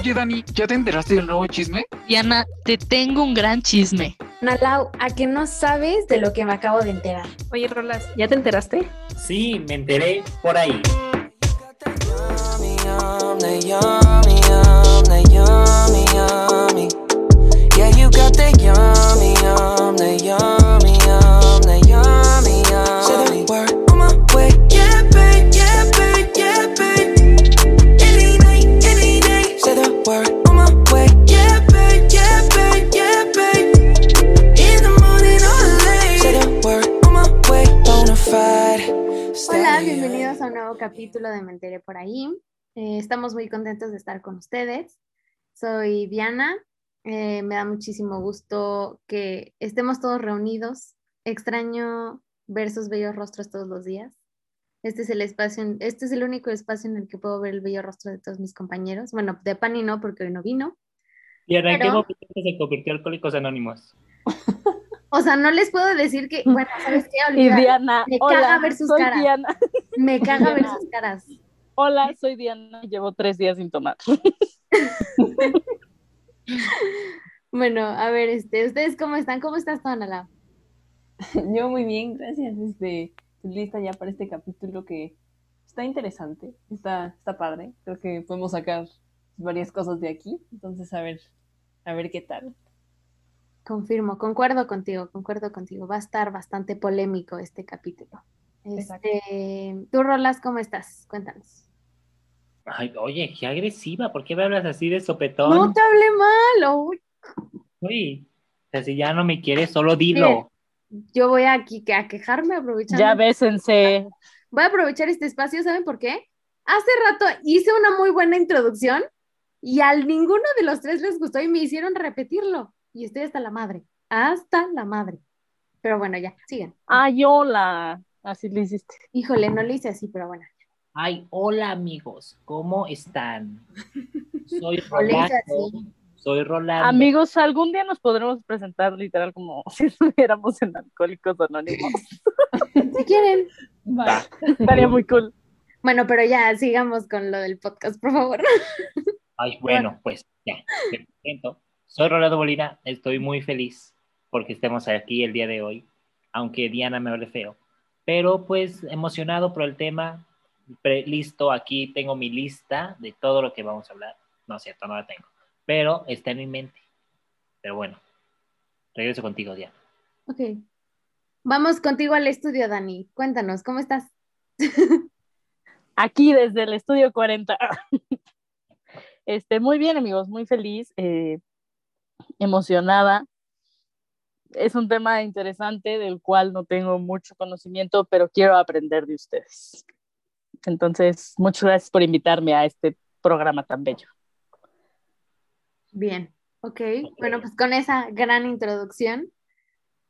Oye, Dani, ¿ya te enteraste del nuevo chisme? Diana, te tengo un gran chisme. Nalau, ¿a que no sabes de lo que me acabo de enterar? Oye, Rolas, ¿ya te enteraste? Sí, me enteré por ahí. Capítulo de Me enteré por ahí. Eh, estamos muy contentos de estar con ustedes. Soy Diana. Eh, me da muchísimo gusto que estemos todos reunidos. Extraño ver sus bellos rostros todos los días. Este es el espacio, este es el único espacio en el que puedo ver el bello rostro de todos mis compañeros. Bueno, de Pani no, porque hoy no vino. ¿Y qué Pero- momento se convirtió Alcohólicos Anónimos? O sea, no les puedo decir que, bueno, ¿sabes qué? Y Olvídalo. Diana, Me caga hola, ver sus soy caras. Diana. Me caga ver sus caras. Hola, soy Diana y llevo tres días sin tomar. Bueno, a ver, este, ¿ustedes cómo están? ¿Cómo estás, Tonala? Yo muy bien, gracias. Este, lista ya para este capítulo que está interesante, está, está padre. Creo que podemos sacar varias cosas de aquí. Entonces, a ver, a ver qué tal. Confirmo, concuerdo contigo, concuerdo contigo. Va a estar bastante polémico este capítulo. Este, tú, Rolas, ¿cómo estás? Cuéntanos. Ay, oye, qué agresiva, ¿por qué me hablas así de sopetón? No te hablé mal. uy. Uy, o sea, si ya no me quieres, solo dilo. Yo voy aquí que- a quejarme aprovechando. Ya bésense. Voy a aprovechar este espacio, ¿saben por qué? Hace rato hice una muy buena introducción y al ninguno de los tres les gustó y me hicieron repetirlo. Y estoy hasta la madre, hasta la madre. Pero bueno, ya, sigan. Ay, hola. Así lo hiciste. Híjole, no lo hice así, pero bueno. Ay, hola amigos, ¿cómo están? Soy Rolando. Soy Rolando. Amigos, algún día nos podremos presentar literal como si estuviéramos en Alcohólicos Anónimos. Si quieren. Va. Estaría muy cool. Bueno, pero ya sigamos con lo del podcast, por favor. Ay, bueno, pues ya, te presento. Soy Rolando Molina, estoy muy feliz porque estemos aquí el día de hoy, aunque Diana me hable feo. Pero pues emocionado por el tema, pre- listo, aquí tengo mi lista de todo lo que vamos a hablar. No es cierto, no la tengo, pero está en mi mente. Pero bueno, regreso contigo, Diana. Ok. Vamos contigo al estudio, Dani. Cuéntanos, ¿cómo estás? Aquí desde el estudio 40. Este, muy bien, amigos, muy feliz, eh, emocionada. Es un tema interesante del cual no tengo mucho conocimiento, pero quiero aprender de ustedes. Entonces, muchas gracias por invitarme a este programa tan bello. Bien, ok. Bueno, pues con esa gran introducción,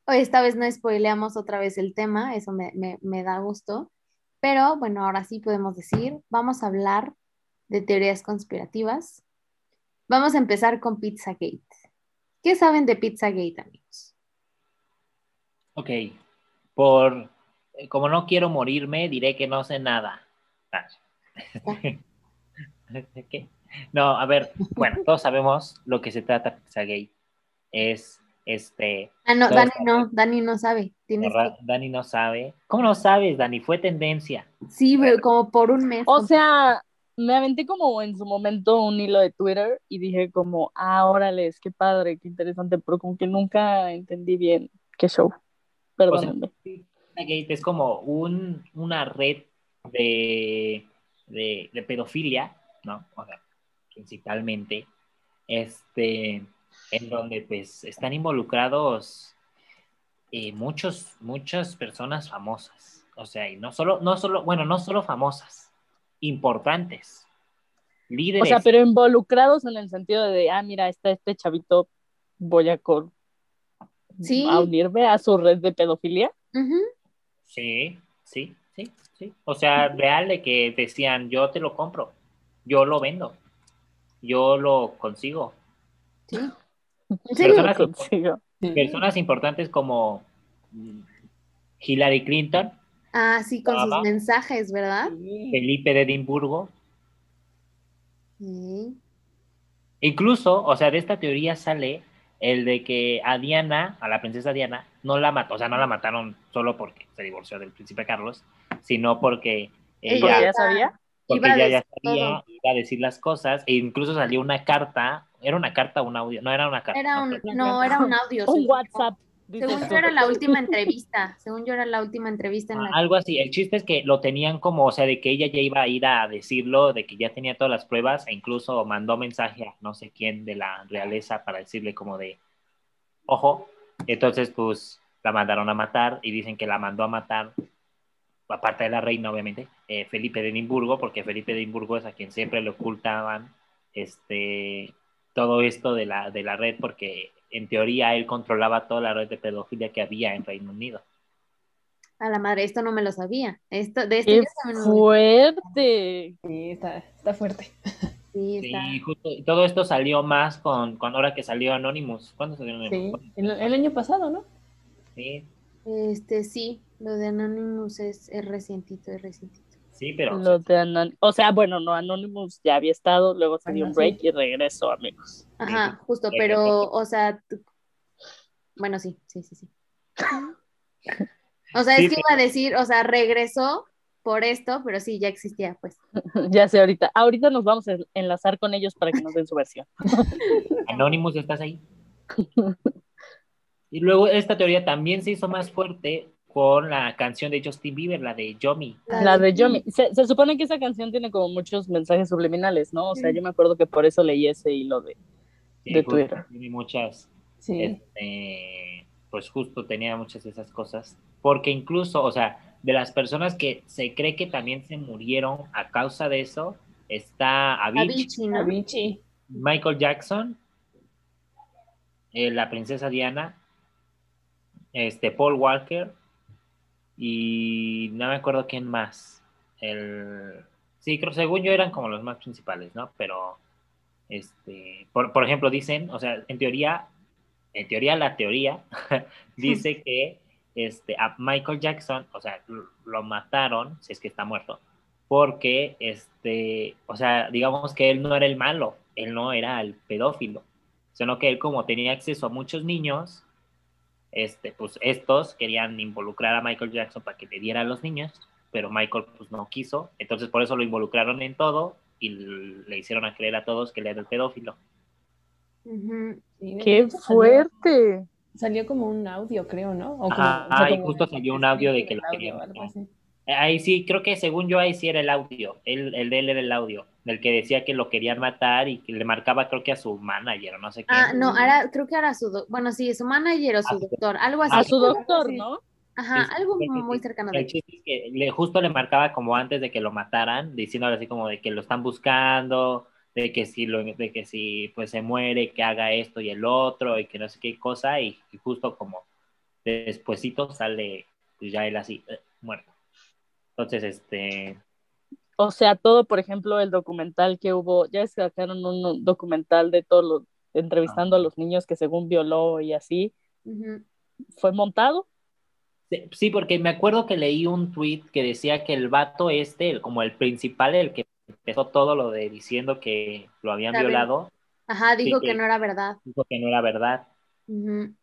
hoy esta vez no spoileamos otra vez el tema, eso me, me- me da gusto, pero bueno, ahora sí podemos decir, vamos a hablar de teorías conspirativas. Vamos a empezar con Pizzagate. ¿Qué saben de Pizzagate, amigos? Ok, por eh, como no quiero morirme, diré que no sé nada. Ah. ¿Qué? No, a ver, bueno, todos sabemos lo que se trata Pizzagate. Es este. Ah, no, Dani saben. no, Dani no sabe. Tienes Dani no sabe. ¿Cómo no sabes, Dani? Fue tendencia. Sí, pero como por un mes. O sea, me aventé como en su momento un hilo de Twitter y dije como, ah, órale, qué padre, qué interesante, pero como que nunca entendí bien qué show. Perdónenme. Es como un, una red de, de, de pedofilia, ¿no? O sea, principalmente, este, en donde pues están involucrados eh, muchos, muchas personas famosas. O sea, y no solo, no solo, bueno, no solo famosas, importantes, O líderes. sea, pero involucrados en el sentido de, ah, mira, está este chavito, voy a, cor- Sí. a unirme a su red de pedofilia. Sí, sí, sí, sí. O sea, real de que decían, yo te lo compro, yo lo vendo, yo lo consigo. Sí. ¿En serio? Personas, Consigo. personas importantes como mm, Hillary Clinton, Ah, sí, con sus mensajes, ¿verdad? Felipe de Edimburgo, Sí. Incluso, o sea, de esta teoría sale el de que a Diana, a la princesa Diana, no la mató, o sea, no la mataron solo porque se divorció del príncipe Carlos, sino porque Ella- ¿Porque ella, ya sabía? porque Iba a ella ya decir sabía, todo. iba a decir las cosas, e incluso salió una carta, era una carta o un audio, no era una carta. Era no, un, pero- no, era un audio. Un. WhatsApp. Según yo era la última entrevista, según yo era la última entrevista en la Ah, algo así. El chiste es que lo tenían como, o sea, de que ella ya iba a ir a decirlo, de que ya tenía todas las pruebas, e incluso mandó mensaje a no sé quién de la realeza para decirle como de, ojo. Entonces, pues, la mandaron a matar y dicen que la mandó a matar, aparte de la reina, obviamente, eh, Felipe de Edimburgo, porque Felipe de Edimburgo es a quien siempre le ocultaban este, todo esto de la, de la red, porque en teoría él controlaba toda la red de pedofilia que había en Reino Unido. a la madre, esto no me lo sabía. Esto, de esto ¡Qué yo me- fuerte! Sí, está, está fuerte. Sí, está. Sí, justo, y todo esto salió más con, con ahora que salió Anonymous. ¿Cuándo salió Sí, Anonymous? el, el año pasado, ¿no? Sí, Este, sí, lo de Anonymous es, es recientito, es recientito. Sí, pero Lo de Anon- O sea, bueno, no, Anonymous ya había estado, luego se dio un break sí. y regresó, amigos. Ajá, justo, Sí, pero, o sea, tú- bueno, sí, sí, sí, sí. O sea, Sí, es que pero- iba a decir, o sea, regresó por esto, pero sí, ya existía, pues. ya sé ahorita. Ahorita nos vamos a enlazar con ellos para que nos den su versión. Anonymous estás ahí. Y luego esta teoría también se hizo más fuerte con la canción de Justin Bieber, la de Yomi. La de Yomi. Se, se supone que esa canción tiene como muchos mensajes subliminales, ¿no? O sea, Sí. yo me acuerdo que por eso leí ese hilo de... Sí, De Twitter. Tiene muchas, Sí. este, pues justo tenía muchas de esas cosas. Porque incluso, o sea, de las personas que se cree que también se murieron a causa de eso, está Avicii, Avicii, ¿no? Avicii. Michael Jackson, eh, la princesa Diana, este Paul Walker y no me acuerdo quién más. El, sí, creo, según yo eran como los más principales, ¿no? Pero, este, por, por ejemplo, dicen, o sea, en teoría, en teoría la teoría dice que este, a Michael Jackson, o sea, lo mataron, si es que está muerto, porque, este, o sea, digamos que él no era el malo, él no era el pedófilo, sino que él como tenía acceso a muchos niños, este, pues estos querían involucrar a Michael Jackson para que le diera a los niños, pero Michael pues no quiso, entonces por eso lo involucraron en todo y le hicieron a creer a todos que él era el pedófilo. Sí, ¡Qué salió- fuerte! Salió como un audio, creo, ¿no? O como, Ajá, o sea, ah, y como justo salió un audio de que lo querían Ahí sí, creo que según yo ahí sí era el audio, el, el de él era el audio, del que decía que lo querían matar y que le marcaba creo que a su manager o no sé qué. Ah, no, ahora creo que era su, do- bueno, sí, su manager o su Ah, doctor, algo así. A su doctor, sí. ¿no? Ajá, Sí, algo muy sí. cercano de El chiste es que le, justo le marcaba como antes de que lo mataran, diciéndole así como de que lo están buscando, de que si lo, de que si pues se muere, que haga esto y el otro, y que no sé qué cosa, y, y justo como despuesito sale pues ya él así, eh, muerto. Entonces, este, O sea, todo, por ejemplo, el documental que hubo, ya sacaron un documental de todos los, entrevistando a los niños que según violó y así, fue montado. Sí, Sí, porque me acuerdo que leí un tweet que decía que el vato este, el- como el principal, el que empezó todo lo de diciendo que lo habían violado, Ajá, dijo Sí, que no era verdad. dijo que no era verdad. Ujú.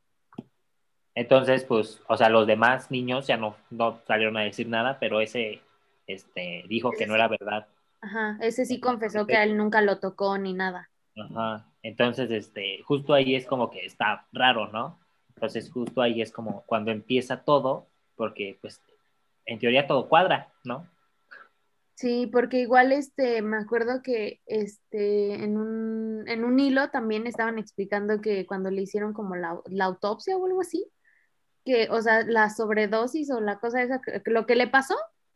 Entonces, pues, o sea, los demás niños ya no, no salieron a decir nada, pero ese este, dijo que no sí. era verdad. Ajá, ese sí confesó que a él nunca lo tocó ni nada. Ajá. Entonces, este, justo ahí es como que está raro, ¿no? Entonces, justo ahí es como cuando empieza todo, porque, pues, en teoría todo cuadra, ¿no? Sí, porque igual este, me acuerdo que este, en un, en un hilo también estaban explicando que cuando le hicieron como la, la autopsia o algo así, que, o sea, la sobredosis o la cosa esa, lo que le pasó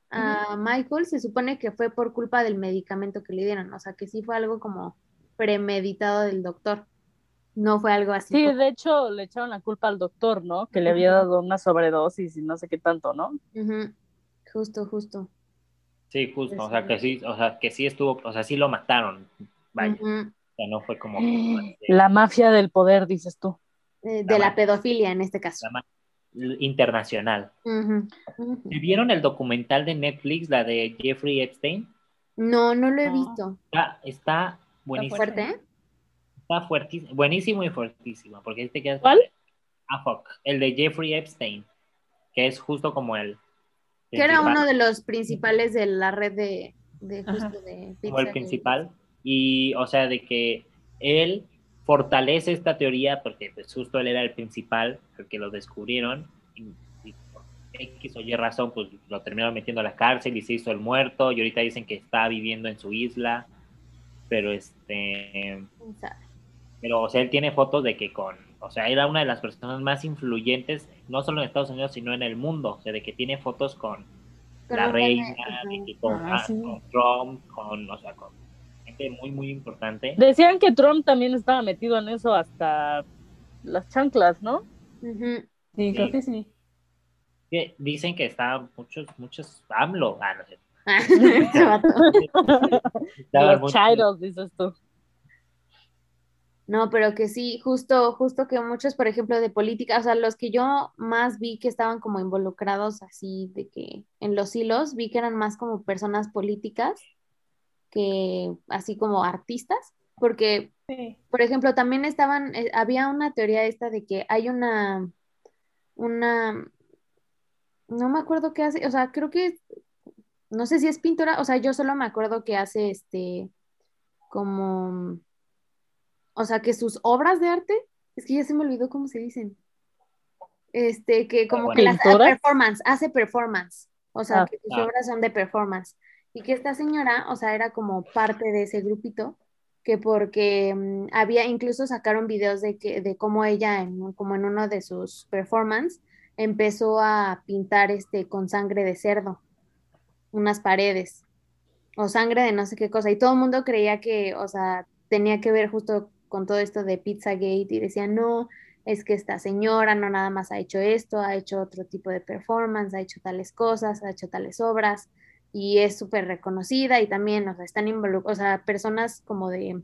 a Michael se supone que fue por culpa del medicamento que le dieron, o sea, que sí fue algo como premeditado del doctor, no fue algo así. Sí, como- de hecho, le echaron la culpa al doctor, ¿no? Que le había dado una sobredosis y no sé qué tanto, ¿no? Justo, justo. Sí, justo, o sea, sí. que sí, o sea, que sí estuvo, o sea, sí lo mataron, vaya, o sea, no fue como La mafia del poder, dices tú. eh, de la pedofilia en este caso. la internacional. ¿Vieron el documental de Netflix, la de Jeffrey Epstein? No, no lo he No. visto. Está, está buenísimo. Fuerte, ¿eh? está fuertísimo, buenísimo y fuertísimo, porque este que es ¿Cuál? Ah, fuck, el de Jeffrey Epstein, que es justo como el Que era uno de los principales de la red de, de justo de como el principal y o sea de que él fortalece esta teoría porque pues justo él era el principal, el que lo descubrieron y, y por X o Y razón pues lo terminaron metiendo a la cárcel y se hizo el muerto y ahorita dicen que está viviendo en su isla, pero este pero o sea, él tiene fotos de que con, o sea, era una de las personas más influyentes, no solo en Estados Unidos, sino en el mundo, o sea, de que tiene fotos con la reina, de que con, Ah, sí. con Trump, con, o sea, con muy, muy importante. Decían que Trump también estaba metido en eso hasta las chanclas, ¿no? Sí, creo que sí. Que Dicen que está muchos, muchos AMLO, ah, no sé. Los dices tú. No, pero que sí, justo, justo que muchos, por ejemplo, de política, o sea, los que yo más vi que estaban como involucrados así de que en los hilos, vi que eran más como personas políticas que así como artistas, porque, Sí. por ejemplo, también estaban, eh, había una teoría esta de que hay una, una, no me acuerdo qué hace, o sea, creo que, no sé si es pintora, o sea, yo solo me acuerdo que hace este, como, o sea, que sus obras de arte, es que ya se me olvidó cómo se dicen, este, que como que las performance, hace performance, o sea, Ah. que sus Ah. obras son de performance, y que esta señora, o sea, era como parte de ese grupito, que porque mm, había, incluso sacaron videos de que, de cómo ella, en, como en uno de sus performance, empezó a pintar este con sangre de cerdo, unas paredes, o sangre de no sé qué cosa, y todo el mundo creía que, o sea, tenía que ver justo con todo esto de Pizzagate, y decían, no, es que esta señora no nada más ha hecho esto, ha hecho otro tipo de performance, ha hecho tales cosas, ha hecho tales obras, y es súper reconocida, y también, o sea, están involucrados, o sea, personas como de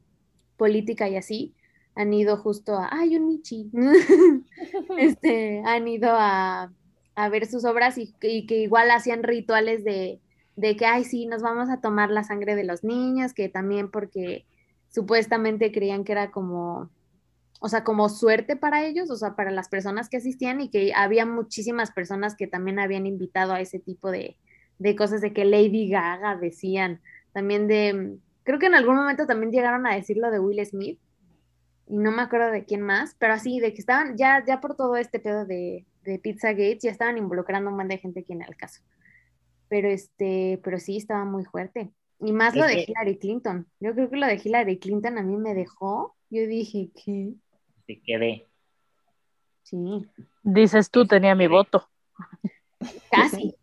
política y así, han ido justo a, ay, un Michi, este, han ido a, a ver sus obras y, que- igual hacían rituales de, de que, ay, sí, nos vamos a tomar la sangre de los niños, que también porque supuestamente creían que era como, o sea, como suerte para ellos, o sea, para las personas que asistían y que había muchísimas personas que también habían invitado a ese tipo de, de cosas de que Lady Gaga decían, también de, creo que en algún momento también llegaron a decir lo de Will Smith, y no me acuerdo de quién más, pero así, de que estaban, ya, ya por todo este pedo de, de Pizza Gates, ya estaban involucrando un montón de gente aquí en el caso. Pero este, pero sí, estaba muy fuerte. Y más lo de Hillary Clinton. Yo creo que lo de Hillary Clinton a mí me dejó. Yo dije que Se quedé. sí, Dices tú, tenía mi voto. casi.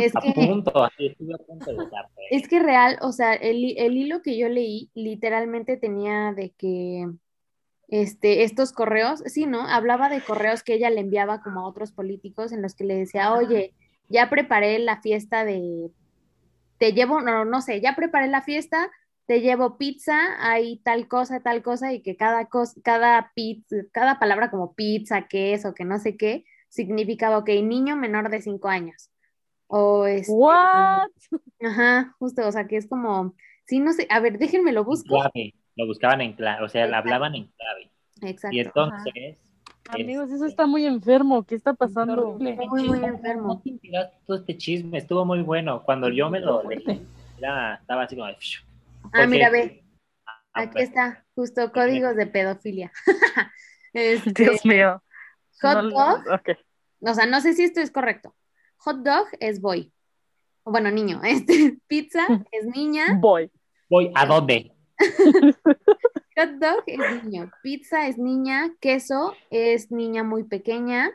Es A que, punto, estuve a punto de es que real, o sea, el, el hilo que yo leí literalmente tenía de que este, estos correos, sí, ¿no? Hablaba de correos que ella le enviaba como a otros políticos en los que le decía, oye, ya preparé la fiesta de, te llevo, no, no sé, ya preparé la fiesta, te llevo pizza, hay tal cosa, tal cosa, y que cada cosa, cada pizza, cada palabra como pizza, queso, que no sé qué, significaba, ok, niño menor de cinco años. O este, What? ajá, justo, o sea, que es como, sí, no sé, a ver, déjenme lo busco. clave, lo buscaban en clave, o sea, hablaban en clave. Exacto. Y entonces. Amigos, eso este, está muy enfermo. ¿Qué está pasando? Muy, muy ¿cómo enfermo. todo este chisme? Estuvo muy bueno. Cuando yo me lo leí, era- estaba así como. de, Ah, porque- mira, ve, aquí está, justo códigos de pedofilia. Este, Dios mío. hot No- dog, ok. o sea, no sé si esto es correcto. Hot dog es boy. Bueno, niño. Este, pizza es niña. Voy. Voy, ¿a dónde? Hot dog es niño. Pizza es niña. Queso es niña muy pequeña.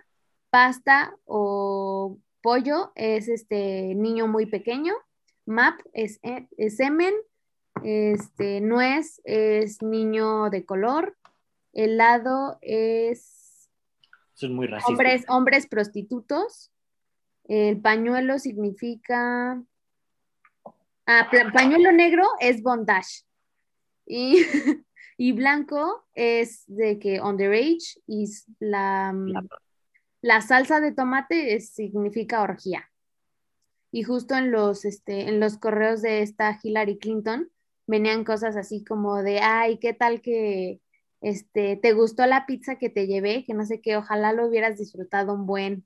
Pasta o pollo es este niño muy pequeño. Map es, eh, es semen. Este, nuez es niño de color. Helado es Eso es muy racista. hombres, hombres prostitutos. El pañuelo significa. Ah, pañuelo negro es bondage. Y, y blanco es de que underage. Y s- la, La- la salsa de tomate es- significa orgía. Y justo en los, este, en los correos de esta Hillary Clinton venían cosas así como de, ay, ¿qué tal que este, te gustó la pizza que te llevé, que no sé qué, ojalá lo hubieras disfrutado un buen,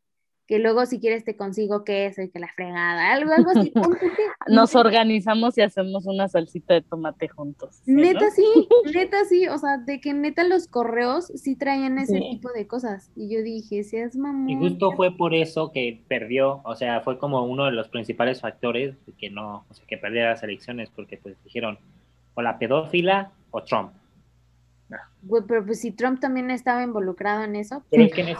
que luego si quieres te consigo queso y que la fregada, algo, algo así. Nos organizamos y hacemos una salsita de tomate juntos. Neta sí, neta sí, o sea, de que neta los correos sí traían ese tipo de cosas. Y yo dije, seas mamón. Y justo fue por eso que perdió, o sea, fue como uno de los principales factores de que no, o sea, que perdiera las elecciones, porque pues dijeron, o la pedófila o Trump. Güey, pero pues si Trump también estaba involucrado en eso.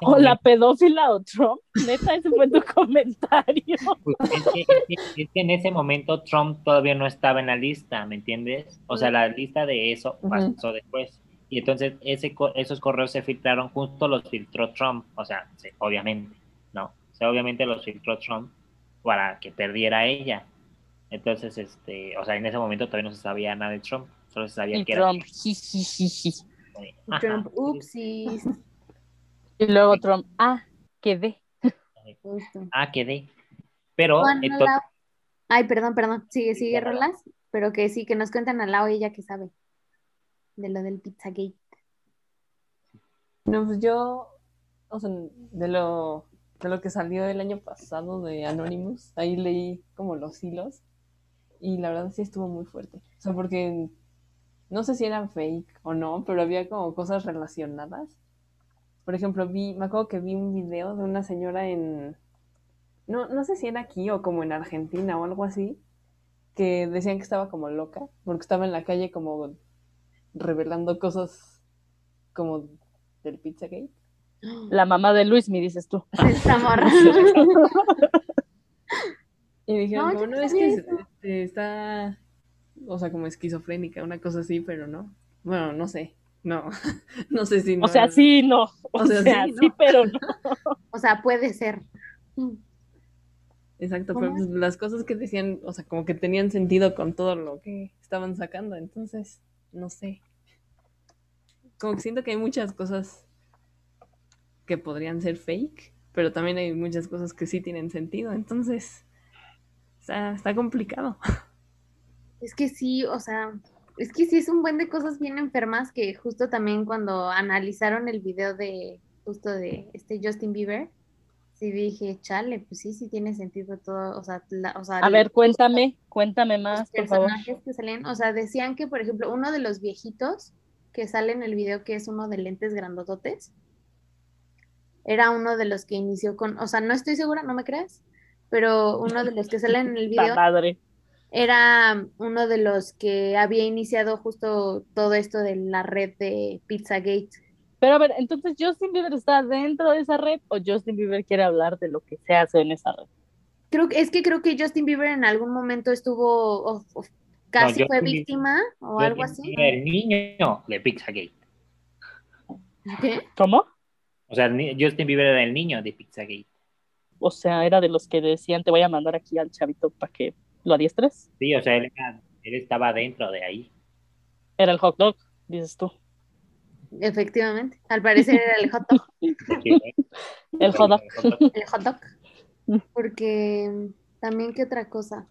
o la pedófila o Trump, neta, ese fue tu comentario. Pues, es, que, en ese momento Trump todavía no estaba en la lista, ¿me entiendes? O sea, la lista de eso pasó después. Y entonces ese, esos correos se filtraron, justo los filtró Trump, o sea, obviamente, ¿no? O sea, obviamente los filtró Trump para que perdiera ella. Entonces, este, o sea, en ese momento todavía no se sabía nada de Trump. Solo se sabía que Trump, era. Trump, upsis. Y luego Trump, ah, quedé. Ah, quedé. Pero. Ay, perdón, perdón. Sigue, sigue, Rolas. Pero que sí, que nos cuentan a Lau ella que sabe de lo del Pizzagate. No, pues yo, o sea, de lo, de lo que salió el año pasado de Anonymous, ahí leí como los hilos y la verdad sí estuvo muy fuerte. O sea, porque no sé si eran fake o no, pero había como cosas relacionadas. Por ejemplo, vi, me acuerdo que vi un video de una señora en, no, no sé si era aquí o como en Argentina o algo así, que decían que estaba como loca, porque estaba en la calle como revelando cosas como del Pizzagate. La mamá de Luis, me dices tú. y dijeron, no, no es que este, está o sea, como esquizofrénica, una cosa así, pero no. Bueno, no sé. No, no sé si no. O sea, sí, no. O, sea, sí, pero no. O sea, puede ser. Exacto, pero pues las cosas que decían, o sea, como que tenían sentido con todo lo que estaban sacando, entonces, no sé. Como que siento que hay muchas cosas que podrían ser fake, pero también hay muchas cosas que sí tienen sentido, entonces, está, está complicado. Es que sí, o sea, es que sí es un buen de cosas bien enfermas que justo también cuando analizaron el video de justo de este Justin Bieber, sí dije, chale, pues sí, sí tiene sentido todo, o sea, o sea a ver, cuéntame, cuéntame más, por favor. que salen, o sea, decían que, por ejemplo, uno de los viejitos que sale en el video, que es uno de lentes grandototes, era uno de los que inició con, o sea, no estoy segura, no me creas, pero uno de los que salen en el video madre era uno de los que había iniciado justo todo esto de la red de Pizzagate. Pero a ver, entonces Justin Bieber está dentro de esa red o Justin Bieber quiere hablar de lo que se hace en esa red? Creo que es que creo que Justin Bieber en algún momento estuvo casi fue víctima o algo así. El niño de Pizzagate. ¿Qué? ¿Cómo? O sea, Justin Bieber era el niño de Pizzagate. O sea, era de los que decían, te voy a mandar aquí al chavito para que lo adiestres. Sí, o sea, él, estaba dentro de ahí. Era el hot dog, dices tú. Efectivamente, al parecer era el hot dog. el hot dog. El hot dog. Porque también, ¿qué otra cosa?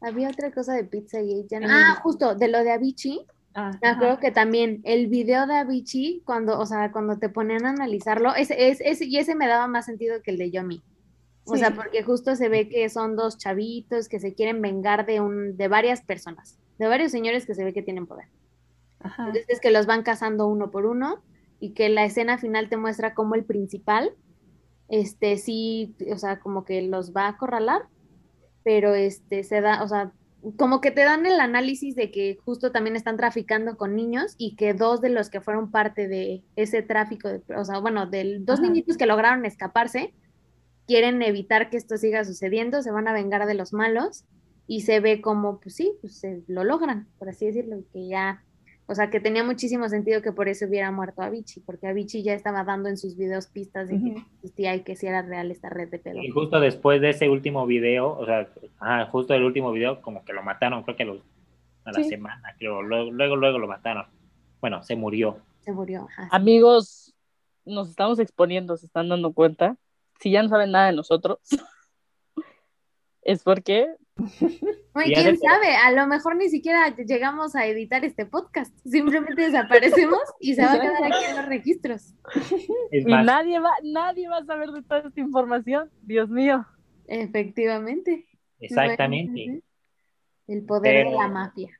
Había otra cosa de pizza y ya no. Ah, justo, de lo de Avicii. Ah, creo que también el video de Avicii, cuando, o sea, cuando te ponían a analizarlo, ese, es, y ese me daba más sentido que el de Yomi. O sea, porque justo se ve que son dos chavitos que se quieren vengar de un, de varias personas, de varios señores que se ve que tienen poder. Entonces es que los van cazando uno por uno y que la escena final te muestra como el principal, este sí, o sea, como que los va a acorralar, pero este se da, o sea, como que te dan el análisis de que justo también están traficando con niños y que dos de los que fueron parte de ese tráfico, o sea, bueno, de dos niñitos que lograron escaparse, quieren evitar que esto siga sucediendo, se van a vengar de los malos y se ve como, pues sí, pues lo logran, por así decirlo, que ya, o sea, que tenía muchísimo sentido que por eso hubiera muerto Avicii, porque Avicii ya estaba dando en sus videos pistas de que existía y que sí era real esta red de pedo. Y justo después de ese último video, o sea, justo el último video, como que lo mataron, creo que a la semana, creo, luego, luego, luego lo mataron. Bueno, se murió. Se murió. Amigos, nos estamos exponiendo, ¿se están dando cuenta? Si ya no saben nada de nosotros, es porque Oye, Ya quién sabe, a lo mejor ni siquiera llegamos a editar este podcast. Simplemente desaparecemos y se va a quedar aquí en los registros. Y nadie va, nadie va a saber de toda esta información. Dios mío. Efectivamente. exactamente. El poder de la mafia.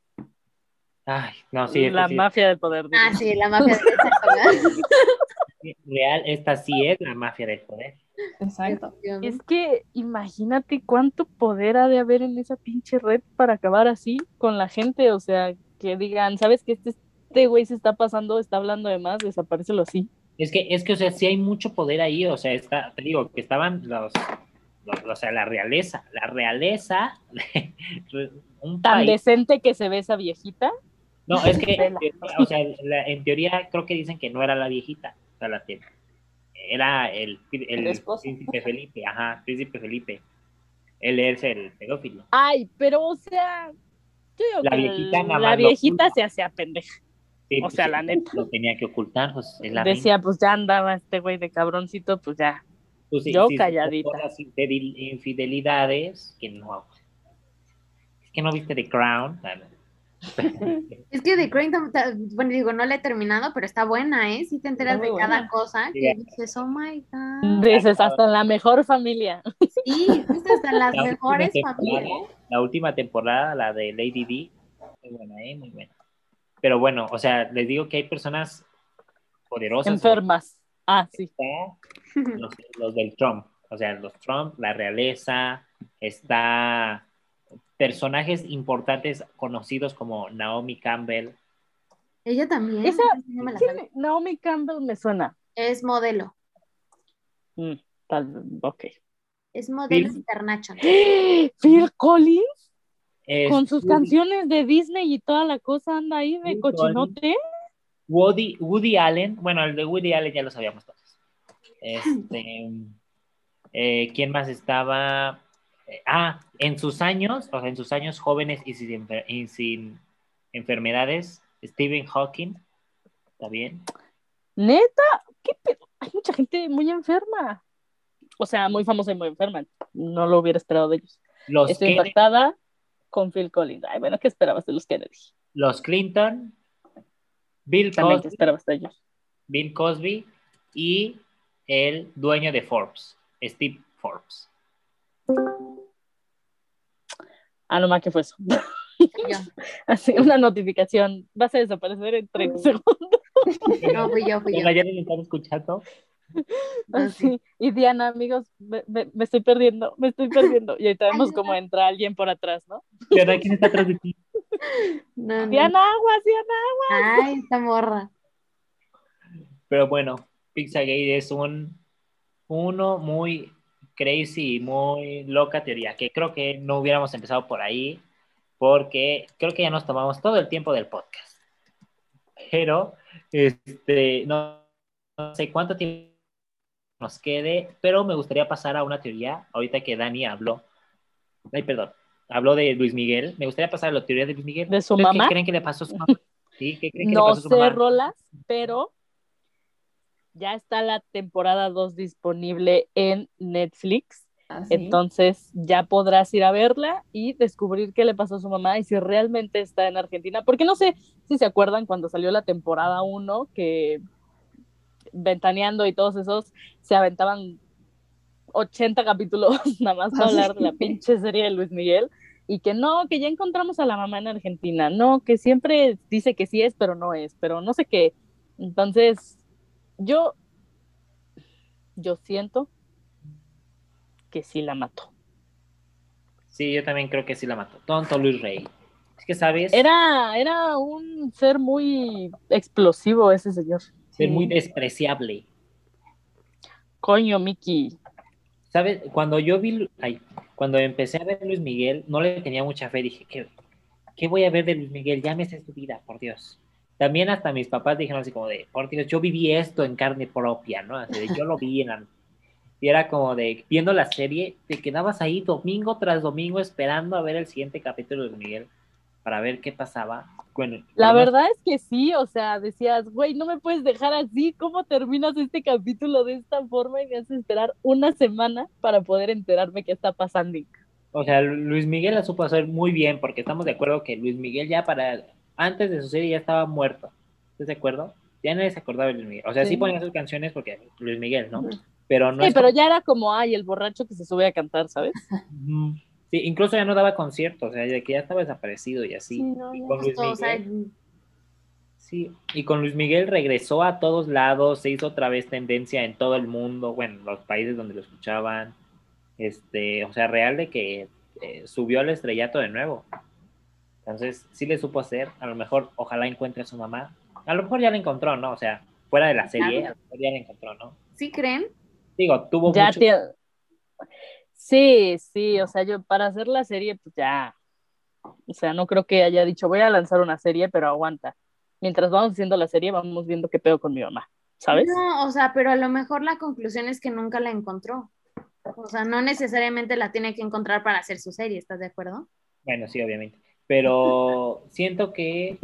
Ay, no, sí, la sí- mafia del poder. Ah, sí, la mafia de exacto, ¿verdad? real, esta sí es la mafia del poder. Exacto. Es que imagínate cuánto poder ha de haber en esa pinche red para acabar así con la gente. O sea, que digan, ¿sabes que este, este güey se está pasando, está hablando de más, desaparecelo así? Es que, es que, o sea, sí hay mucho poder ahí, o sea, está, te digo, que estaban los, los- o sea, la realeza, la realeza, de un Tan país. decente que se ve esa viejita. No, es que, o sea, la- en teoría creo que dicen que no era la viejita, o sea, la que era el, el príncipe Felipe, ajá, príncipe Felipe. Él es el pedófilo. Ay, pero o sea, yo digo La que viejita la se hacía pendeja. Sí, O pues, sea, sí, la neta. Lo tenía que ocultar, pues la Decía, pues ya andaba este güey de cabroncito, pues ya. Sí- Yo sí, calladita. Las infidelidades que no. Es que no viste The Crown. Ah, no. Es que The ta- bueno, digo, no la he terminado, pero está buena, ¿eh? Sí te enteras de cada cosa Sí, que dices, oh my God. Dices, hasta la mejor familia. Sí, viste hasta las La mejores última familias. temporada- La última temporada, la de Lady D, muy buena, ¿eh? Muy buena. Pero bueno, o sea, les digo que hay personas poderosas. Enfermas. Ah, sí. Los, los del Trump, o sea, los Trump, la realeza, está personajes importantes conocidos como Naomi Campbell, Ella también. Esa- no me la ¿Quién- sabía. Naomi Campbell me suena. Es modelo. Mm, tal, ok. Es modelo Sí. international. Phil Collins, es con sus Woody- canciones de Disney y toda la cosa, anda ahí de Phil cochinote. Woody, Woody Allen, bueno, el de Woody Allen ya lo sabíamos todos. Este, eh, ¿Quién más estaba? Eh, ah, en sus años, o sea, en sus años jóvenes y sin, enfer- y sin enfermedades, Stephen Hawking, ¿está bien? Neta, ¿qué pedo? Hay mucha gente muy enferma. O sea, muy famosa y muy enferma. No lo hubiera esperado de ellos. Los, Estoy Kennedy, impactada con Phil Collins. Ay, bueno, ¿qué esperabas de los Kennedy? los Clinton, Bill También, ¿qué Cosby, esperabas de ellos? Bill Cosby y el dueño de Forbes, Steve Forbes. Ah, no más, ¿qué fue eso? Yo. Así, una notificación. Vas a desaparecer en 30 segundos. No, fui yo, fui yo. Ya nos están escuchando. Así. Y Diana, amigos, me, me- me estoy perdiendo, me estoy perdiendo. Y ahorita vemos cómo entra alguien por atrás, ¿no? ¿Verdad? ¿Quién está atrás de ti? No, no. Diana, aguas, Diana. Ay, esta morra. Pero bueno, Pizzagate es un uno muy crazy y muy loca teoría, que creo que no hubiéramos empezado por ahí, porque creo que ya nos tomamos todo el tiempo del podcast. Pero, este, no, no sé cuánto tiempo nos quede, pero me gustaría pasar a una teoría, ahorita que Dani habló, ay, perdón, habló de Luis Miguel, me gustaría pasar a la teoría de Luis Miguel. ¿De su ¿Ustedes mamá? ¿Qué creen que le pasó a su mamá? ¿Sí? ¿Qué creen que le No pasó a su sé, mamá? Rolas, pero ya está la temporada 2 disponible en Netflix. Así. Entonces ya podrás ir a verla y descubrir qué le pasó a su mamá y si realmente está en Argentina. Porque no sé si se acuerdan cuando salió la temporada 1 que Ventaneando y todos esos se aventaban 80 capítulos nada más para Ah, sí. hablar de la pinche serie de Luis Miguel y que no, que ya encontramos a la mamá en Argentina, no, que siempre dice que sí es, pero no es, pero no sé qué. Entonces, yo, yo siento que sí la mató. Sí, yo también creo que sí la mató. Tonto Luis Rey. Es que, ¿sabes? Era, era un ser muy explosivo ese señor. ser muy despreciable. Coño, Mickey. ¿Sabes? Cuando yo vi, ay, cuando empecé a ver Luis Miguel, no le tenía mucha fe. Dije, ¿qué, qué voy a ver de Luis Miguel? Ya me sé su vida, por Dios. También hasta mis papás dijeron así como de, por Dios, yo viví esto en carne propia, ¿no? Así de, yo lo vi en... la- Y era como de, viendo la serie, te quedabas ahí domingo tras domingo esperando a ver el siguiente capítulo de Luis Miguel para ver qué pasaba. Bueno, La verdad es que sí, o sea, decías, güey, no me puedes dejar así, ¿cómo terminas este capítulo de esta forma y me haces esperar una semana para poder enterarme qué está pasando? O sea, Luis Miguel la supo hacer muy bien, porque estamos de acuerdo que Luis Miguel ya para, antes de su serie ya estaba muerto. ¿Estás de acuerdo? Ya nadie se acordaba de Luis Miguel. O sea, sí, Sí. ponía sus canciones porque Luis Miguel, ¿no? Pero no Sí, pero ya era como, ay, el borracho que se sube a cantar, ¿sabes? Sí, incluso ya no daba conciertos, o sea, de que ya estaba desaparecido y así. Sí, no, y ya con Luis sea, Miguel, sí, y con Luis Miguel regresó a todos lados, se hizo otra vez tendencia en todo el mundo, bueno, los países donde lo escuchaban, este, o sea, real de que eh, subió al estrellato de nuevo. Entonces, sí le supo hacer, a lo mejor, ojalá encuentre a su mamá. A lo mejor ya la encontró, ¿no? O sea, fuera de la serie, Claro. a lo mejor ya la encontró, ¿no? ¿Sí creen? Digo, tuvo Ya mucho... Sí, sí, o sea, yo para hacer la serie, pues ya. O sea, no creo que haya dicho, voy a lanzar una serie, pero aguanta. Mientras vamos haciendo la serie, vamos viendo qué pedo con mi mamá, ¿sabes? No, o sea, pero a lo mejor la conclusión es que nunca la encontró. O sea, no necesariamente la tiene que encontrar para hacer su serie, ¿estás de acuerdo? Bueno, sí, obviamente. Pero siento que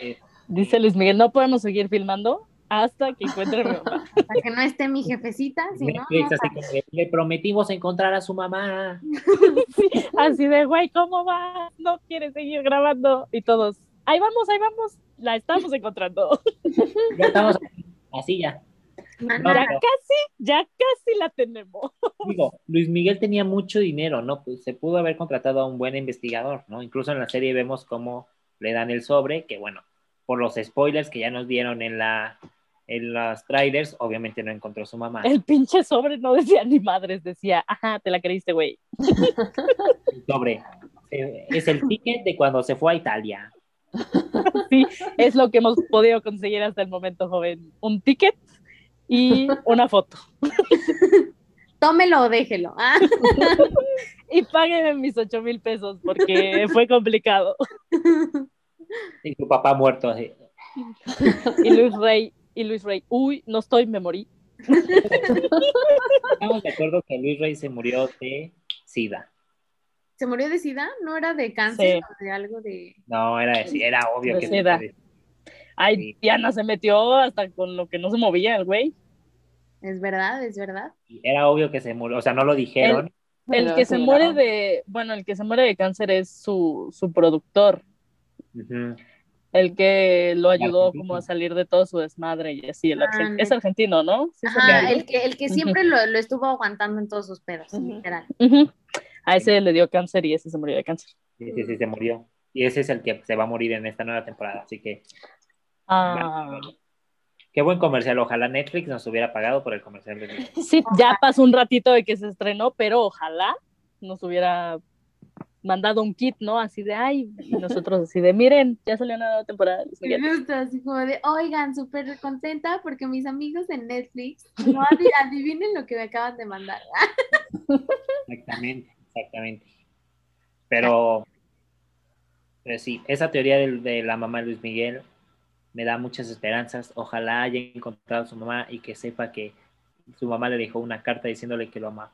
eh, Dice Luis Miguel, no podemos seguir filmando hasta que encuentre a mi mamá. Para que no esté mi jefecita, si no, Netflix no así como de, le prometimos encontrar a su mamá. Así de, güey, ¿cómo va? No quiere seguir grabando. Y todos, ahí vamos, ahí vamos, la estamos encontrando. Ya estamos así ya. Ya pero- casi, ya casi la tenemos. Digo, Luis Miguel tenía mucho dinero, ¿no? Pues se pudo haber contratado a un buen investigador, ¿no? Incluso en la serie vemos cómo le dan el sobre, que bueno, por los spoilers que ya nos dieron en la en los trailers, obviamente no encontró a su mamá. El pinche sobre no decía ni madres, decía, ajá, te la creíste, güey. El sobre. Eh, Es el ticket de cuando se fue a Italia. Sí, es lo que hemos podido conseguir hasta el momento, joven. Un ticket y una foto. tómelo o déjelo. Ah, Y páguenme mis ocho mil pesos porque fue complicado. Y su papá muerto. así. Y Luis Rey, y Luis Rey, uy, no estoy, me morí. Estamos de acuerdo que Luis Rey se murió de SIDA. ¿Se murió de sida? ¿No era de cáncer Sí. o de algo de...? No, era, era obvio De que SIDA. Ay, Sí. Diana se metió hasta con lo que no se movía el güey. Es verdad, es verdad. Era obvio que se murió, o sea, no lo dijeron. El que se muere de, bueno, el que se muere de cáncer es su, su productor, el que lo ayudó como a salir de todo su desmadre y así. El Ah, argen- neta. es argentino, ¿no? Sí, Ajá, el que, el que siempre lo, lo estuvo aguantando en todos sus pedos, Ujú. literal. Ujú. A ese le dio cáncer y ese se murió de cáncer. Sí, sí, sí, se murió. Y ese es el que se va a morir en esta nueva temporada. Así que, Ah, qué buen comercial. Ojalá Netflix nos hubiera pagado por el comercial de sí, ya pasó un ratito de que se estrenó, pero ojalá nos hubiera mandado un kit, ¿no? Así de, ay, y nosotros así de, miren, ya salió una nueva temporada. de Miguel". Justo, así como de, oigan, súper contenta porque mis amigos en Netflix, no adi- adivinen lo que me acaban de mandar. Exactamente, exactamente. Pero, pero sí, esa teoría del- de, la mamá de Luis Miguel me da muchas esperanzas. Ojalá haya encontrado a su mamá y que sepa que su mamá le dejó una carta diciéndole que lo amaba.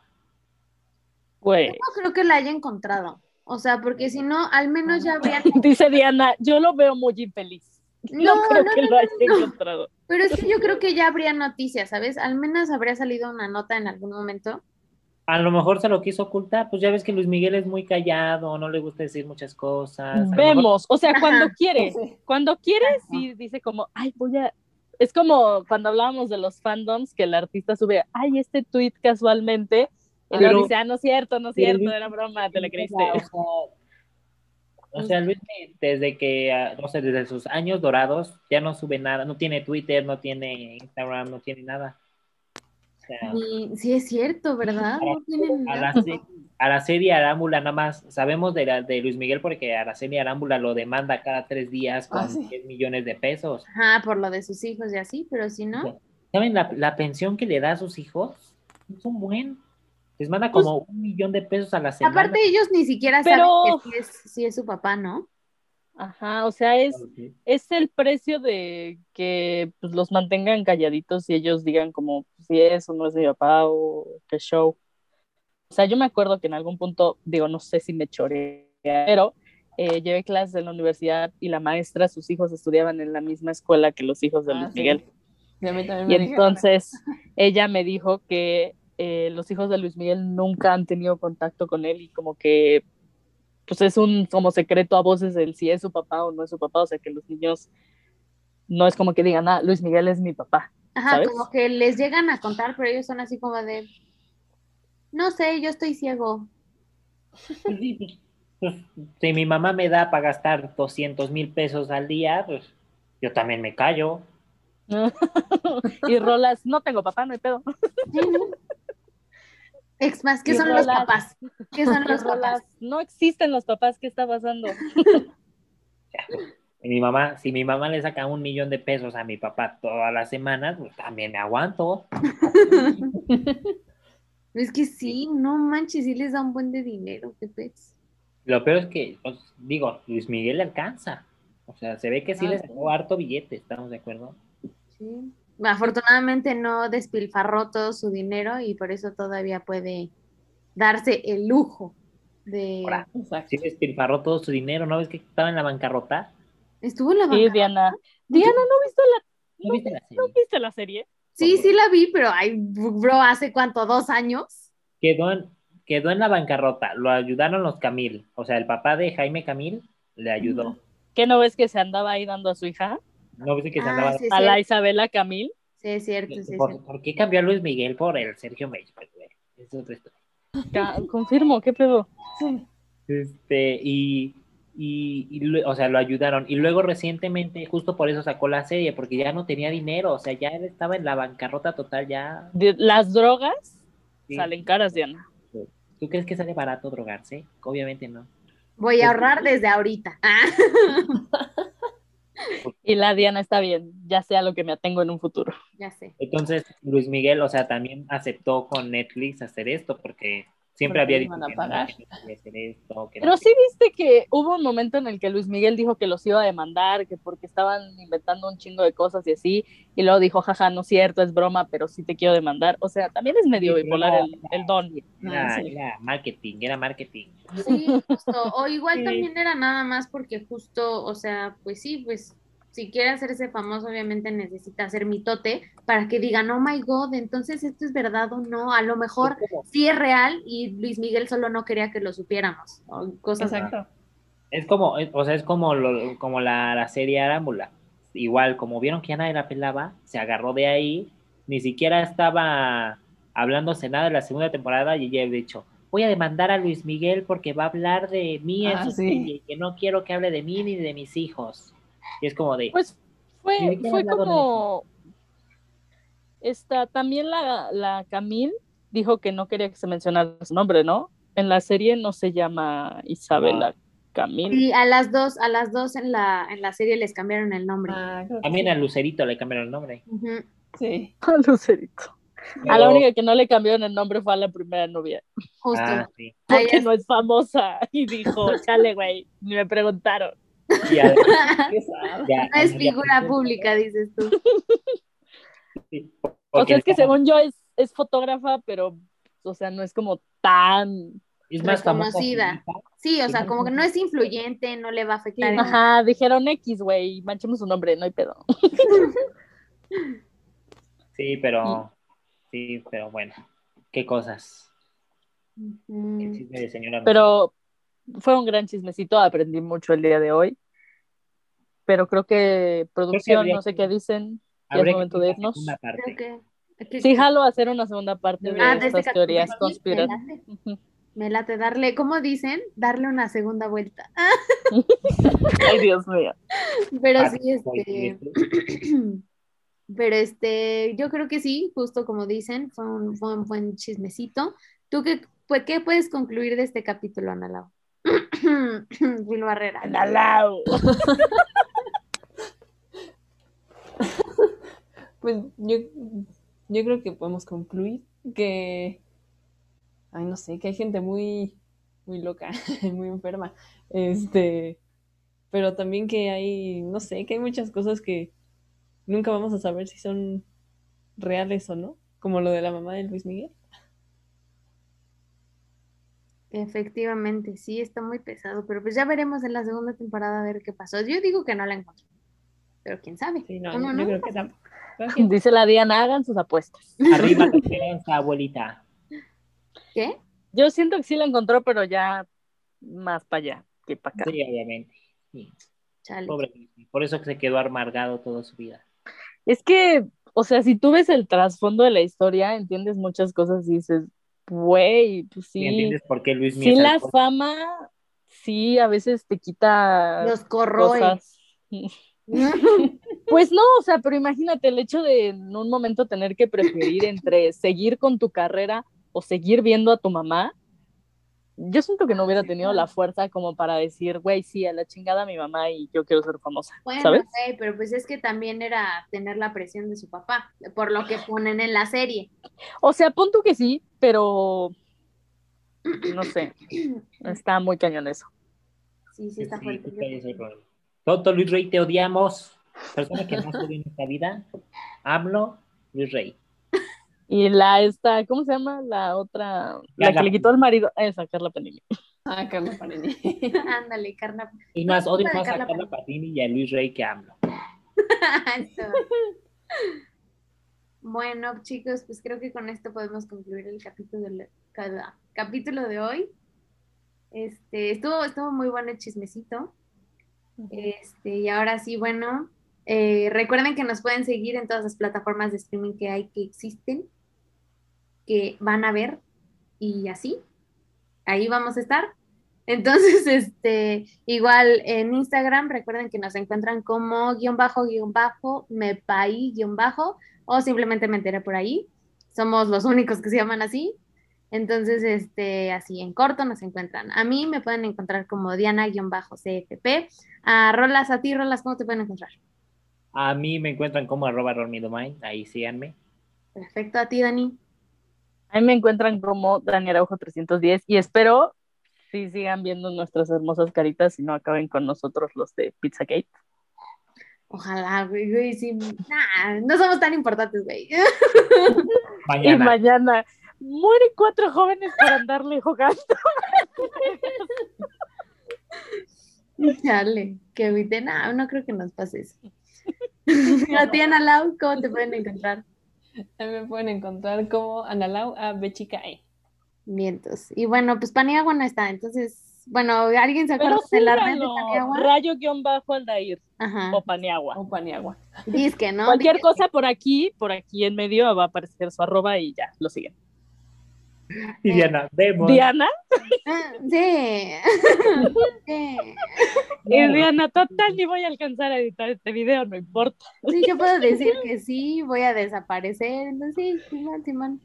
Güey. No creo que la haya encontrado. O sea, porque si no, al menos ya habrían... Dice Diana, yo lo veo muy infeliz. No, No, creo no, que no, lo haya no. encontrado. Pero es que yo creo que ya habría noticias, ¿sabes? Al menos habría salido una nota en algún momento. A lo mejor se lo quiso ocultar, pues ya ves que Luis Miguel es muy callado, no le gusta decir muchas cosas. Lo mejor- Vemos, o sea, cuando quiere, cuando quiere, sí dice como, ay, voy a. Es como cuando hablábamos de los fandoms, que el artista sube, ay, este tweet casualmente, y luego dice, ah, no es cierto, no es cierto, Luis- era broma, te la creíste. O sea, o sea, Luis, desde que, ah, no sé, desde sus años dorados, ya no sube nada, no tiene Twitter, no tiene Instagram, no tiene nada. Sea, sí es cierto, ¿verdad? No tienen a la, Araceli Arámbula nada más, sabemos de, la- de Luis Miguel porque Araceli Arámbula lo demanda cada tres días con Ah, sí. 10 millones de pesos. Ajá, por lo de sus hijos y así, pero si no, ¿Saben la, la pensión que le da a sus hijos? Es un buen. Les manda Pues como un millón de pesos a la semana. aparte ellos ni siquiera Pero- saben que sí es, sí es su papá, ¿no? Ajá, o sea, es, es el precio de que pues, los mantengan calladitos y ellos digan como si eso no es mi papá o qué show. O sea, yo me acuerdo que en algún punto, digo, no sé si me choré, pero eh, llevé clases en la universidad y la maestra, sus hijos estudiaban en la misma escuela que los hijos de Ah, Luis sí. Miguel. Y a mí también Y me dijeron. entonces ella me dijo que eh, los hijos de Luis Miguel nunca han tenido contacto con él y como que pues es un como secreto a voces del si es su papá o no es su papá, o sea que los niños no es como que digan, ah, Luis Miguel es mi papá. Ajá, ¿sabes? como que les llegan a contar, pero ellos son así como de, no sé, yo estoy ciego. Sí, pues, si mi mamá me da para gastar 200 mil pesos al día, pues yo también me callo. y rolas, no tengo papá, no hay pedo. Ex más, ¿qué Y son los papás? ¿Qué son los rolas, papás? no existen los papás, ¿qué está pasando? Y mi mamá, si mi mamá le saca un millón de pesos a mi papá todas las semanas, pues también me aguanto. Es que sí, no manches, sí les da un buen de dinero, qué pez. Lo peor es que, pues, digo, Luis Miguel le alcanza. O sea, se ve que sí Ah, le sí. sacó harto billete, ¿estamos de acuerdo? Sí. Afortunadamente no despilfarró todo su dinero y por eso todavía puede darse el lujo de... Ahora. Sí despilfarró todo su dinero, ¿no ves que estaba en la bancarrota? Estuvo en la Sí, banca. Diana. Diana, ¿no viste la, ¿No viste la serie? ¿no viste la serie? Sí, sí la vi, pero ay, bro, ¿hace cuánto? ¿Dos años? Quedó en, quedó en la bancarrota, lo ayudaron los Camil, o sea, el papá de Jaime Camil le ayudó. ¿Qué no ves que se andaba ahí dando a su hija? ¿No viste que se Ah, andaba? sí, A sí, la Isabela Camil. sí, es cierto, sí, es ¿Por, cierto. por qué cambió a Luis Miguel por el Sergio May? Pues, es otra historia. Ca- Confirmo, ¿qué pedo? Este, y, y, o sea, lo ayudaron. Y luego recientemente, justo por eso sacó la serie, porque ya no tenía dinero, o sea, ya él estaba en la bancarrota total, ya. Las drogas sí. salen caras, Diana. ¿Tú crees que sale barato drogarse? Obviamente no. Voy a ahorrar desde ahorita. Ah. Y la Diana está bien, ya sea lo que me atengo en un futuro. Ya sé. Entonces, Luis Miguel, o sea, también aceptó con Netflix hacer esto, porque siempre había dicho que no, pagar. que no quería hacer esto, que no Pero sí viste que hubo un momento en el que Luis Miguel dijo que los iba a demandar, que porque estaban inventando un chingo de cosas y así, y luego dijo, jaja, no es cierto, es broma, pero sí te quiero demandar. O sea, también es medio Sí, bipolar el, el don. Era, Ah, sí. era marketing, era marketing. Sí, justo. O igual Sí. también era nada más porque justo, o sea, pues sí, pues si quiere hacerse famoso, obviamente necesita hacer mitote para que digan, oh my god, entonces esto es verdad o no. A lo mejor sí es real y Luis Miguel solo no quería que lo supiéramos. O cosas así. Exacto. Es como, o sea, es como, lo- como la, la serie Arámbula. Igual, como vieron que ya nadie la pelaba, se agarró de ahí, ni siquiera estaba hablándose nada de la segunda temporada y ya he dicho, voy a demandar a Luis Miguel porque va a hablar de mí Ah, sí. serie, que no quiero que hable de mí ni de mis hijos. Y es como de, Pues fue, fue como... Esta, también la, la Camil dijo que no quería que se mencionara su nombre, ¿no? En la serie no se llama Isabela Camil. Y a las dos, a las dos en la, en la serie les cambiaron el nombre. Ah, también sí. a Lucerito le cambiaron el nombre. Sí. A Lucerito. A la única que no le cambiaron el nombre fue a la primera novia, Justo. Ah, sí. Porque es- no es famosa. Y dijo, chale, güey, ni me preguntaron. Y ya- No es ya- figura pública, dices tú. sí, O sea, es que según yo es, es fotógrafa, pero, o sea, no es como tan... es más hija. Sí, o sea, como que no es influyente, no le va a afectar. en Ajá, dijeron X, güey, manchemos su nombre, no hay pedo. Sí, pero, sí, pero bueno, qué cosas. El Ujú. chisme de señora. Pero fue un gran chismecito, aprendí mucho el día de hoy. Pero creo que producción, no sé que- qué dicen. ya es momento de irnos. que, que- Sí, jalo a hacer una segunda parte de Ah, de estas teorías conspirativas. Me late darle, ¿cómo dicen? Darle una segunda vuelta. Ay, Dios mío. Pero sí, este, pero este, yo creo que sí, justo como dicen, fue un, fue un buen chismecito. ¿Tú qué, pues, qué puedes concluir de este capítulo, Ana Lau? Will Barrera. Analao. Pues yo, yo creo que podemos concluir que, ay, no sé, que hay gente muy, muy loca, muy enferma, este, pero también que hay, no sé, que hay muchas cosas que nunca vamos a saber si son reales o no, como lo de la mamá de Luis Miguel. Efectivamente, sí, está muy pesado, pero pues ya veremos en la segunda temporada a ver qué pasó. Yo digo que no la encontré, pero quién sabe. Sí, no, no creo que pasa. tampoco. Creo que- Dice la Diana, hagan sus apuestas. Arriba la esperanza, abuelita. ¿Qué? Yo siento que sí la encontró, pero ya más para allá que para acá. Sí, obviamente. Sí. Chale. Pobre. Por eso que se quedó amargado toda su vida. Es que, o sea, si tú ves el trasfondo de la historia, entiendes muchas cosas y dices, güey, pues ¿Y sí. entiendes por qué Luis Sí, la fama, sí, a veces te quita Los corroe. cosas. Pues no, o sea, pero imagínate el hecho de en un momento tener que preferir entre seguir con tu carrera o seguir viendo a tu mamá. Yo siento que no hubiera tenido la fuerza como para decir, güey, sí, a la chingada mi mamá y yo quiero ser famosa, Bueno, ¿sabes? pero pues es que también era tener la presión de su papá, por lo que ponen en la serie. O sea, pon tú que sí, pero no sé, está muy cañón eso. Sí, sí, está fuerte. Sí. Toto Luis Rey, te odiamos. Persona que más odia en esta vida. Hablo, Luis Rey. Y la esta, ¿cómo se llama? La otra, la Carla que le quitó el marido, esa, Carla Panini. Ah, Carla Panini. Ándale, carna. Es más, odio más a Carla Carla Patini y a Luis Rey que hablo. Esto. Bueno, chicos, pues creo que con esto podemos concluir el capítulo de, cada capítulo de hoy. Este, estuvo, estuvo muy bueno el chismecito. Este, y ahora sí, bueno, eh, recuerden que nos pueden seguir en todas las plataformas de streaming que hay que existen, que van a ver, y así, ahí vamos a estar. Entonces, este, igual en Instagram, recuerden que nos encuentran como guion bajo, guion bajo, mepai, guion bajo, o simplemente me enteré por ahí. Somos los únicos que se llaman así. Entonces, este, así en corto nos encuentran. A mí me pueden encontrar como Diana-CFP. A Rolas, a ti, Rolas, ¿cómo te pueden encontrar? A mí me encuentran como arroba Rolmidomain, ahí síganme. Perfecto, a ti, Dani. A mí me encuentran como Daniel Araujo 310 y espero sí sigan viendo nuestras hermosas caritas y no acaben con nosotros los de Pizzagate. Ojalá, güey, güey, sí. Nah, no somos tan importantes, güey. Y Mañana. mañana mueren cuatro jóvenes por andarle jugando. Chale, que evite nada, no creo que nos pase eso. A ti, Ana Lau, ¿cómo te pueden encontrar? Me pueden encontrar como Analau a Bechica E. Mientos. Y bueno, pues Paniagua no está, entonces, bueno, ¿alguien se acuerda de la red de Paniagua? rayo-aldair Ajá. o Paniagua. O Paniagua. Disque, ¿no? Cualquier Disque. cosa por aquí, por aquí en medio va a aparecer su arroba y ya, lo siguen. Y Diana, vemos. Diana, Ah, Sí. sí. y Diana, total, ni voy a alcanzar a editar este video, no importa. Sí, yo puedo decir que sí, voy a desaparecer, entonces sí, Simón, Simón.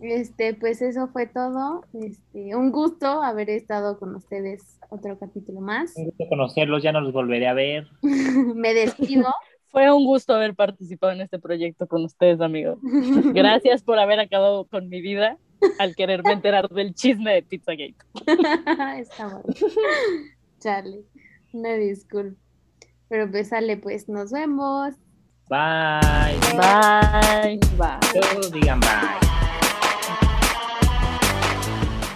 Este, pues eso fue todo. Este, un gusto haber estado con ustedes otro capítulo más. Un gusto conocerlos, ya no los volveré a ver. Me despido. Fue un gusto haber participado en este proyecto con ustedes, amigos. Gracias por haber acabado con mi vida al quererme enterar del chisme de Pizzagate. Está bueno. Charlie, una disculpa. Pero pues sale, pues nos vemos. Bye. Bye. Todos digan bye.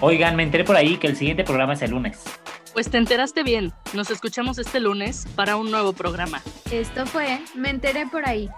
Oigan, me enteré por ahí que el siguiente programa es el lunes. Pues te enteraste bien. Nos escuchamos este lunes para un nuevo programa. Esto fue Me enteré por ahí.